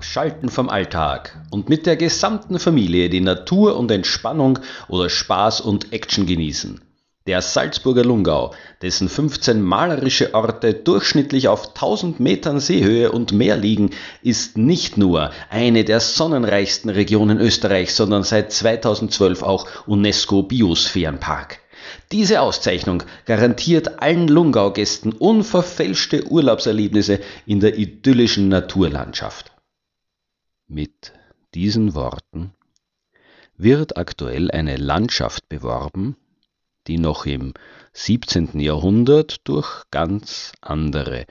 Abschalten vom Alltag und mit der gesamten Familie die Natur und Entspannung oder Spaß und Action genießen. Der Salzburger Lungau, dessen 15 malerische Orte durchschnittlich auf 1000 Metern Seehöhe und mehr liegen, ist nicht nur eine der sonnenreichsten Regionen Österreichs, sondern seit 2012 auch UNESCO Biosphärenpark. Diese Auszeichnung garantiert allen Lungau-Gästen unverfälschte Urlaubserlebnisse in der idyllischen Naturlandschaft. Mit diesen Worten wird aktuell eine Landschaft beworben, die noch im 17. Jahrhundert durch ganz andere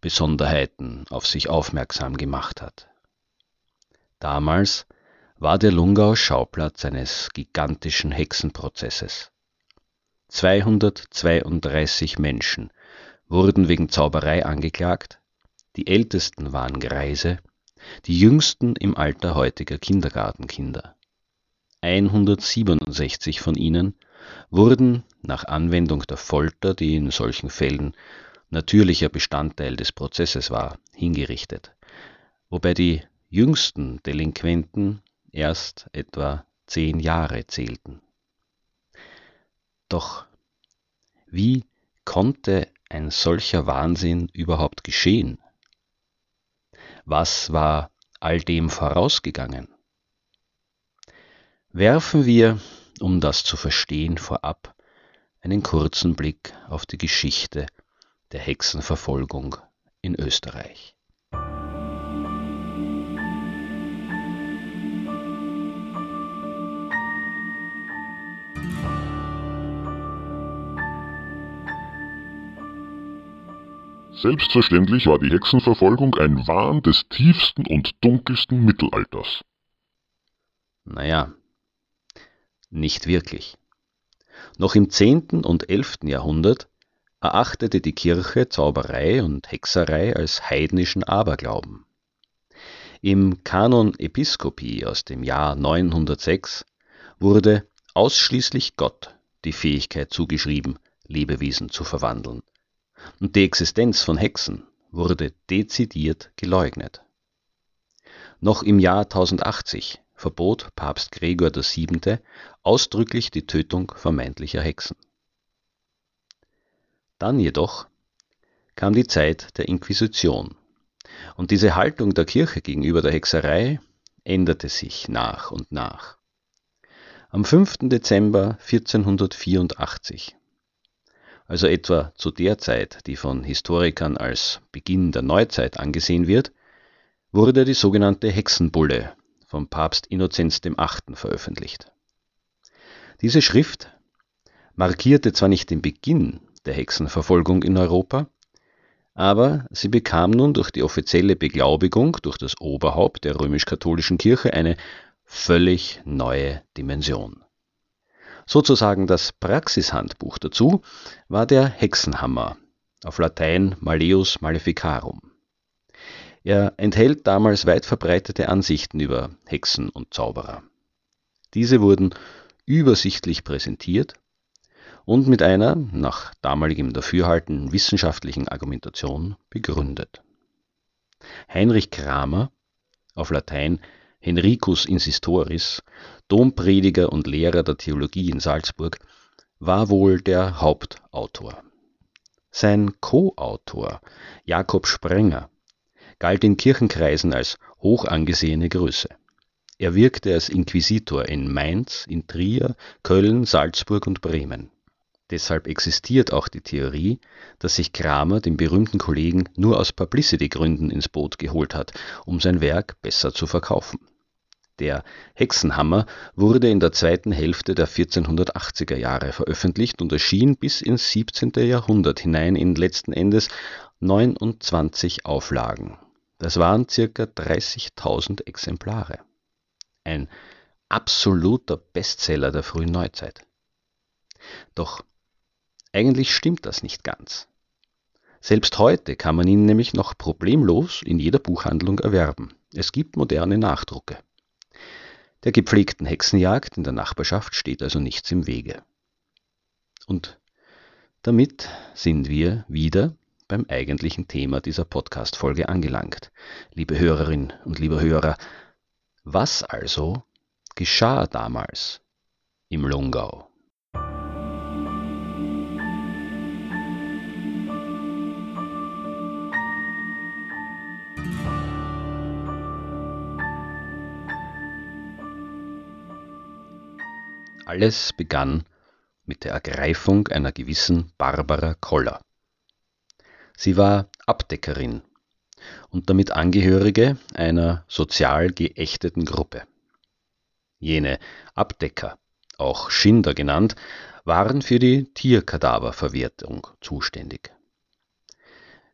Besonderheiten auf sich aufmerksam gemacht hat. Damals war der Lungau Schauplatz eines gigantischen Hexenprozesses. 232 Menschen wurden wegen Zauberei angeklagt, die ältesten waren Greise, die jüngsten im Alter heutiger Kindergartenkinder. 167 von ihnen wurden nach Anwendung der Folter, die in solchen Fällen natürlicher Bestandteil des Prozesses war, hingerichtet, wobei die jüngsten Delinquenten erst etwa zehn Jahre zählten. Doch wie konnte ein solcher Wahnsinn überhaupt geschehen? Was war all dem vorausgegangen? Werfen wir, um das zu verstehen, vorab einen kurzen Blick auf die Geschichte der Hexenverfolgung in Österreich. Selbstverständlich war die Hexenverfolgung ein Wahn des tiefsten und dunkelsten Mittelalters. Naja, nicht wirklich. Noch im 10. und 11. Jahrhundert erachtete die Kirche Zauberei und Hexerei als heidnischen Aberglauben. Im Kanon Episcopi aus dem Jahr 906 wurde ausschließlich Gott die Fähigkeit zugeschrieben, Lebewesen zu verwandeln und die Existenz von Hexen wurde dezidiert geleugnet. Noch im Jahr 1080 verbot Papst Gregor VII. ausdrücklich die Tötung vermeintlicher Hexen. Dann jedoch kam die Zeit der Inquisition und diese Haltung der Kirche gegenüber der Hexerei änderte sich nach und nach. Am 5. Dezember 1484 also etwa zu der Zeit, die von Historikern als Beginn der Neuzeit angesehen wird, wurde die sogenannte Hexenbulle vom Papst Innozenz VIII. veröffentlicht. Diese Schrift markierte zwar nicht den Beginn der Hexenverfolgung in Europa, aber sie bekam nun durch die offizielle Beglaubigung durch das Oberhaupt der römisch-katholischen Kirche eine völlig neue Dimension. Sozusagen das Praxishandbuch dazu war der Hexenhammer, auf Latein Malleus Maleficarum. Er enthält damals weit verbreitete Ansichten über Hexen und Zauberer. Diese wurden übersichtlich präsentiert und mit einer, nach damaligem Dafürhalten, wissenschaftlichen Argumentation begründet. Heinrich Kramer, auf Latein Henricus Insistoris, Domprediger und Lehrer der Theologie in Salzburg, war wohl der Hauptautor. Sein Co-Autor, Jakob Sprenger, galt in Kirchenkreisen als hoch angesehene Größe. Er wirkte als Inquisitor in Mainz, in Trier, Köln, Salzburg und Bremen. Deshalb existiert auch die Theorie, dass sich Kramer den berühmten Kollegen nur aus Publicity-Gründen ins Boot geholt hat, um sein Werk besser zu verkaufen. Der Hexenhammer wurde in der zweiten Hälfte der 1480er Jahre veröffentlicht und erschien bis ins 17. Jahrhundert hinein in letzten Endes 29 Auflagen. Das waren circa 30.000 Exemplare. Ein absoluter Bestseller der frühen Neuzeit. Doch eigentlich stimmt das nicht ganz. Selbst heute kann man ihn nämlich noch problemlos in jeder Buchhandlung erwerben. Es gibt moderne Nachdrucke. Der gepflegten Hexenjagd in der Nachbarschaft steht also nichts im Wege. Und damit sind wir wieder beim eigentlichen Thema dieser Podcast-Folge angelangt. Liebe Hörerin und lieber Hörer, was also geschah damals im Lungau? Alles begann mit der Ergreifung einer gewissen Barbara Koller. Sie war Abdeckerin und damit Angehörige einer sozial geächteten Gruppe. Jene Abdecker, auch Schinder genannt, waren für die Tierkadaververwertung zuständig.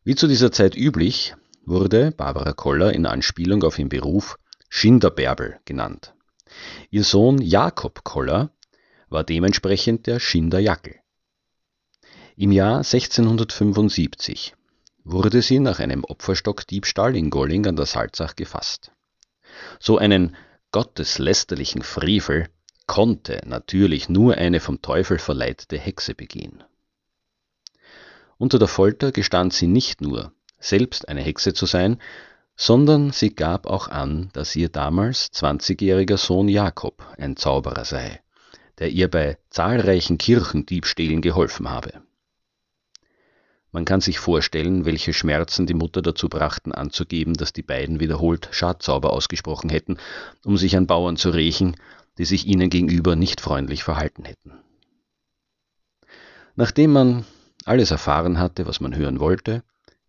Wie zu dieser Zeit üblich, wurde Barbara Koller in Anspielung auf ihren Beruf Schinderbärbel genannt. Ihr Sohn Jakob Koller war dementsprechend der Schinderjackel. Im Jahr 1675 wurde sie nach einem Opferstockdiebstahl in Golling an der Salzach gefasst. So einen gotteslästerlichen Frevel konnte natürlich nur eine vom Teufel verleitete Hexe begehen. Unter der Folter gestand sie nicht nur, selbst eine Hexe zu sein, sondern sie gab auch an, dass ihr damals zwanzigjähriger Sohn Jakob ein Zauberer sei der ihr bei zahlreichen Kirchendiebstählen geholfen habe. Man kann sich vorstellen, welche Schmerzen die Mutter dazu brachten anzugeben, dass die beiden wiederholt Schadzauber ausgesprochen hätten, um sich an Bauern zu rächen, die sich ihnen gegenüber nicht freundlich verhalten hätten. Nachdem man alles erfahren hatte, was man hören wollte,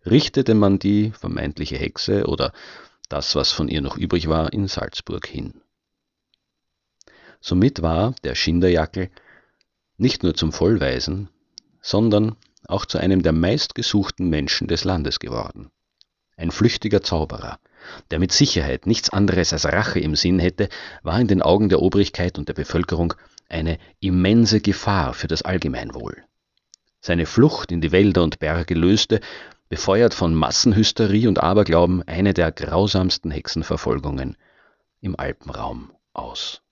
richtete man die vermeintliche Hexe oder das, was von ihr noch übrig war, in Salzburg hin. Somit war der Schinderjackel nicht nur zum Vollweisen, sondern auch zu einem der meistgesuchten Menschen des Landes geworden. Ein flüchtiger Zauberer, der mit Sicherheit nichts anderes als Rache im Sinn hätte, war in den Augen der Obrigkeit und der Bevölkerung eine immense Gefahr für das Allgemeinwohl. Seine Flucht in die Wälder und Berge löste, befeuert von Massenhysterie und Aberglauben, eine der grausamsten Hexenverfolgungen im Alpenraum aus.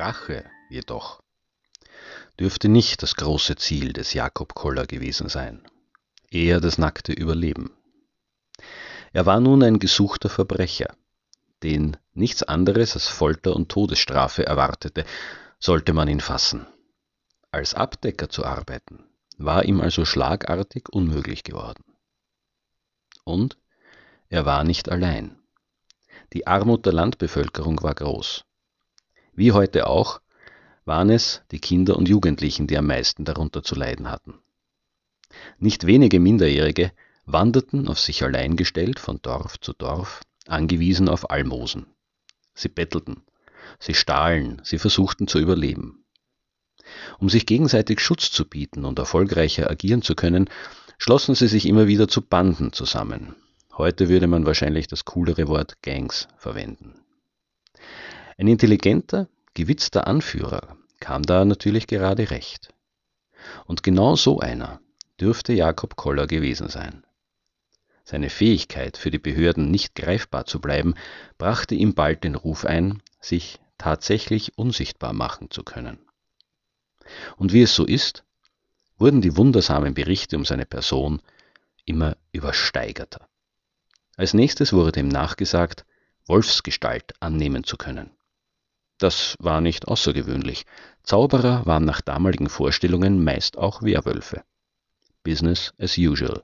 Rache jedoch dürfte nicht das große Ziel des Jakob Koller gewesen sein, eher das nackte Überleben. Er war nun ein gesuchter Verbrecher, den nichts anderes als Folter und Todesstrafe erwartete, sollte man ihn fassen. Als Abdecker zu arbeiten, war ihm also schlagartig unmöglich geworden. Und er war nicht allein. Die Armut der Landbevölkerung war groß. Wie heute auch waren es die Kinder und Jugendlichen, die am meisten darunter zu leiden hatten. Nicht wenige Minderjährige wanderten auf sich allein gestellt von Dorf zu Dorf, angewiesen auf Almosen. Sie bettelten, sie stahlen, sie versuchten zu überleben. Um sich gegenseitig Schutz zu bieten und erfolgreicher agieren zu können, schlossen sie sich immer wieder zu Banden zusammen. Heute würde man wahrscheinlich das coolere Wort Gangs verwenden. Ein intelligenter, gewitzter Anführer kam da natürlich gerade recht. Und genau so einer dürfte Jakob Koller gewesen sein. Seine Fähigkeit, für die Behörden nicht greifbar zu bleiben, brachte ihm bald den Ruf ein, sich tatsächlich unsichtbar machen zu können. Und wie es so ist, wurden die wundersamen Berichte um seine Person immer übersteigerter. Als nächstes wurde ihm nachgesagt, Wolfsgestalt annehmen zu können. Das war nicht außergewöhnlich. Zauberer waren nach damaligen Vorstellungen meist auch Werwölfe. Business as usual.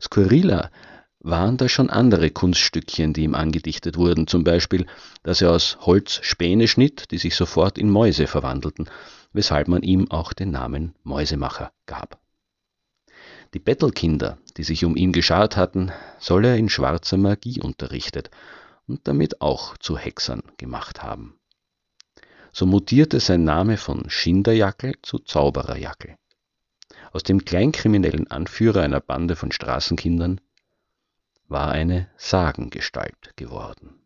Skurriler waren da schon andere Kunststückchen, die ihm angedichtet wurden, zum Beispiel, dass er aus Holz Späne schnitt, die sich sofort in Mäuse verwandelten, weshalb man ihm auch den Namen Mäusemacher gab. Die Bettelkinder, die sich um ihn geschart hatten, soll er in schwarzer Magie unterrichtet und damit auch zu Hexern gemacht haben. So mutierte sein Name von Schinderjackel zu Zaubererjackel. Aus dem kleinkriminellen Anführer einer Bande von Straßenkindern war eine Sagengestalt geworden.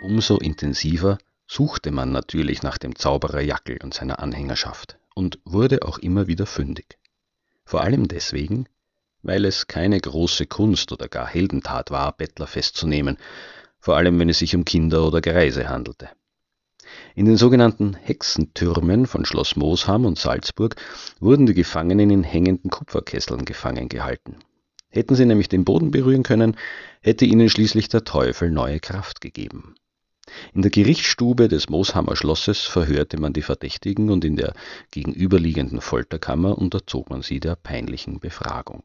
Umso intensiver suchte man natürlich nach dem Zauberer Jackel und seiner Anhängerschaft und wurde auch immer wieder fündig. Vor allem deswegen, weil es keine große Kunst oder gar Heldentat war, Bettler festzunehmen, vor allem wenn es sich um Kinder oder Greise handelte. In den sogenannten Hexentürmen von Schloss Moosham und Salzburg wurden die Gefangenen in hängenden Kupferkesseln gefangen gehalten. Hätten sie nämlich den Boden berühren können, hätte ihnen schließlich der Teufel neue Kraft gegeben. In der Gerichtsstube des Mooshammer Schlosses verhörte man die Verdächtigen und in der gegenüberliegenden Folterkammer unterzog man sie der peinlichen Befragung.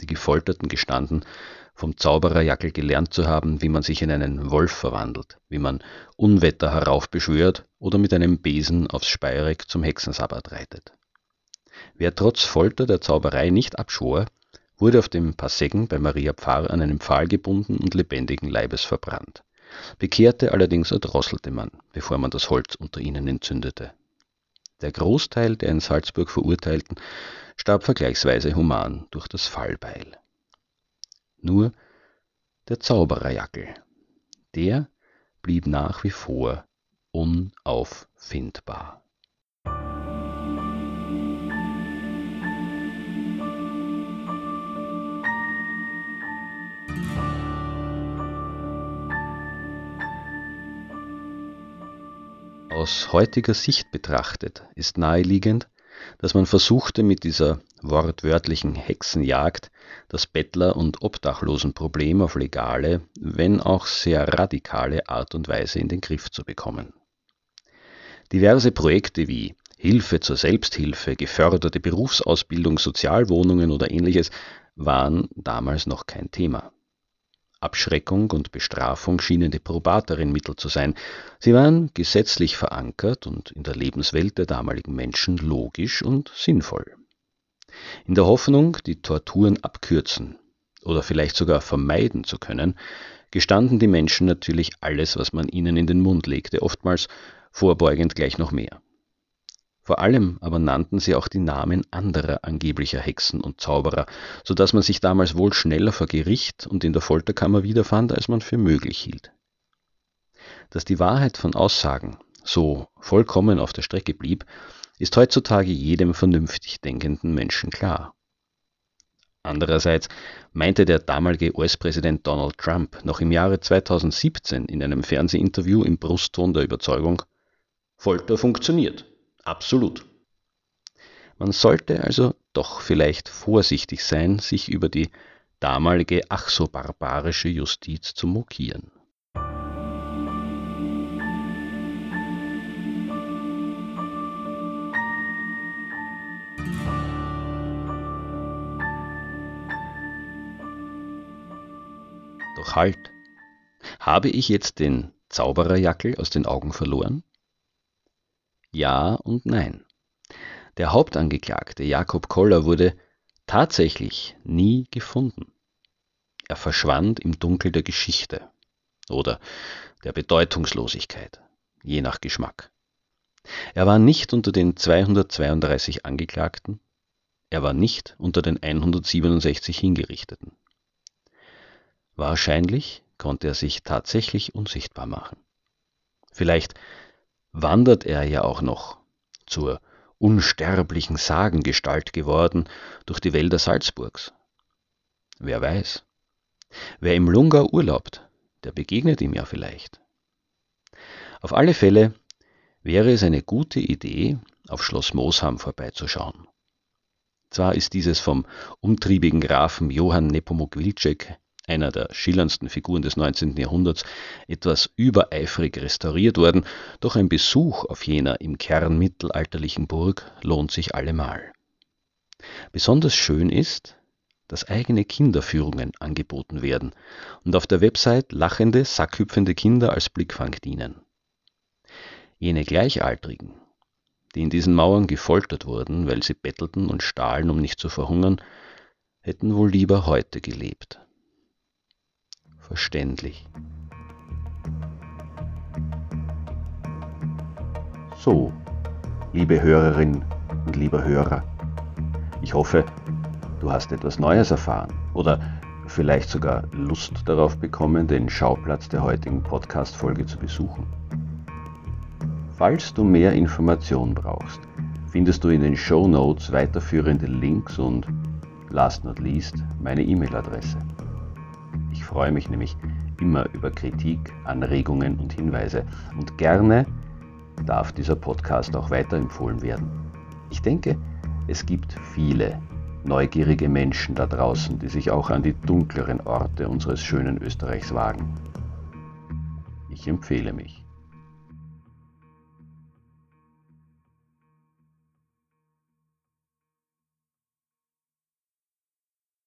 Die Gefolterten gestanden, vom Zaubererjackel gelernt zu haben, wie man sich in einen Wolf verwandelt, wie man Unwetter heraufbeschwört oder mit einem Besen aufs Speyereck zum Hexensabbat reitet. Wer trotz Folter der Zauberei nicht abschwor, wurde auf dem Passeggen bei Maria Pfarr an einen Pfahl gebunden und lebendigen Leibes verbrannt. Bekehrte allerdings erdrosselte man, bevor man das Holz unter ihnen entzündete. Der Großteil der in Salzburg Verurteilten starb vergleichsweise human durch das Fallbeil. Nur der Zaubererjackel, der blieb nach wie vor unauffindbar. Aus heutiger Sicht betrachtet ist naheliegend, dass man versuchte mit dieser wortwörtlichen Hexenjagd das Bettler- und Obdachlosenproblem auf legale, wenn auch sehr radikale Art und Weise in den Griff zu bekommen. Diverse Projekte wie Hilfe zur Selbsthilfe, geförderte Berufsausbildung, Sozialwohnungen oder ähnliches waren damals noch kein Thema. Abschreckung und Bestrafung schienen die probateren Mittel zu sein. Sie waren gesetzlich verankert und in der Lebenswelt der damaligen Menschen logisch und sinnvoll. In der Hoffnung, die Torturen abkürzen oder vielleicht sogar vermeiden zu können, gestanden die Menschen natürlich alles, was man ihnen in den Mund legte, oftmals vorbeugend gleich noch mehr. Vor allem aber nannten sie auch die Namen anderer angeblicher Hexen und Zauberer, so dass man sich damals wohl schneller vor Gericht und in der Folterkammer wiederfand, als man für möglich hielt. Dass die Wahrheit von Aussagen so vollkommen auf der Strecke blieb, ist heutzutage jedem vernünftig denkenden Menschen klar. Andererseits meinte der damalige US-Präsident Donald Trump noch im Jahre 2017 in einem Fernsehinterview im Brustton der Überzeugung, Folter funktioniert. Absolut. Man sollte also doch vielleicht vorsichtig sein, sich über die damalige ach so barbarische Justiz zu mokieren. Doch halt, habe ich jetzt den Zaubererjackel aus den Augen verloren? Ja und nein. Der Hauptangeklagte Jakob Koller wurde tatsächlich nie gefunden. Er verschwand im Dunkel der Geschichte oder der Bedeutungslosigkeit, je nach Geschmack. Er war nicht unter den 232 Angeklagten, er war nicht unter den 167 Hingerichteten. Wahrscheinlich konnte er sich tatsächlich unsichtbar machen. Vielleicht wandert er ja auch noch zur unsterblichen Sagengestalt geworden durch die Wälder Salzburgs. Wer weiß. Wer im Lungau urlaubt, der begegnet ihm ja vielleicht. Auf alle Fälle wäre es eine gute Idee, auf Schloss Moosham vorbeizuschauen. Zwar ist dieses vom umtriebigen Grafen Johann Nepomuk Wilczek, einer der schillerndsten Figuren des 19. Jahrhunderts, etwas übereifrig restauriert worden, doch ein Besuch auf jener im Kern mittelalterlichen Burg lohnt sich allemal. Besonders schön ist, dass eigene Kinderführungen angeboten werden und auf der Website lachende, sackhüpfende Kinder als Blickfang dienen. Jene Gleichaltrigen, die in diesen Mauern gefoltert wurden, weil sie bettelten und stahlen, um nicht zu verhungern, hätten wohl lieber heute gelebt. Verständlich. So, liebe Hörerin und lieber Hörer, ich hoffe, du hast etwas Neues erfahren oder vielleicht sogar Lust darauf bekommen, den Schauplatz der heutigen Podcast-Folge zu besuchen. Falls du mehr Informationen brauchst, findest du in den Show Notes weiterführende Links und, last not least, meine E-Mail-Adresse. Ich freue mich nämlich immer über Kritik, Anregungen und Hinweise und gerne darf dieser Podcast auch weiterempfohlen werden. Ich denke, es gibt viele neugierige Menschen da draußen, die sich auch an die dunkleren Orte unseres schönen Österreichs wagen. Ich empfehle mich.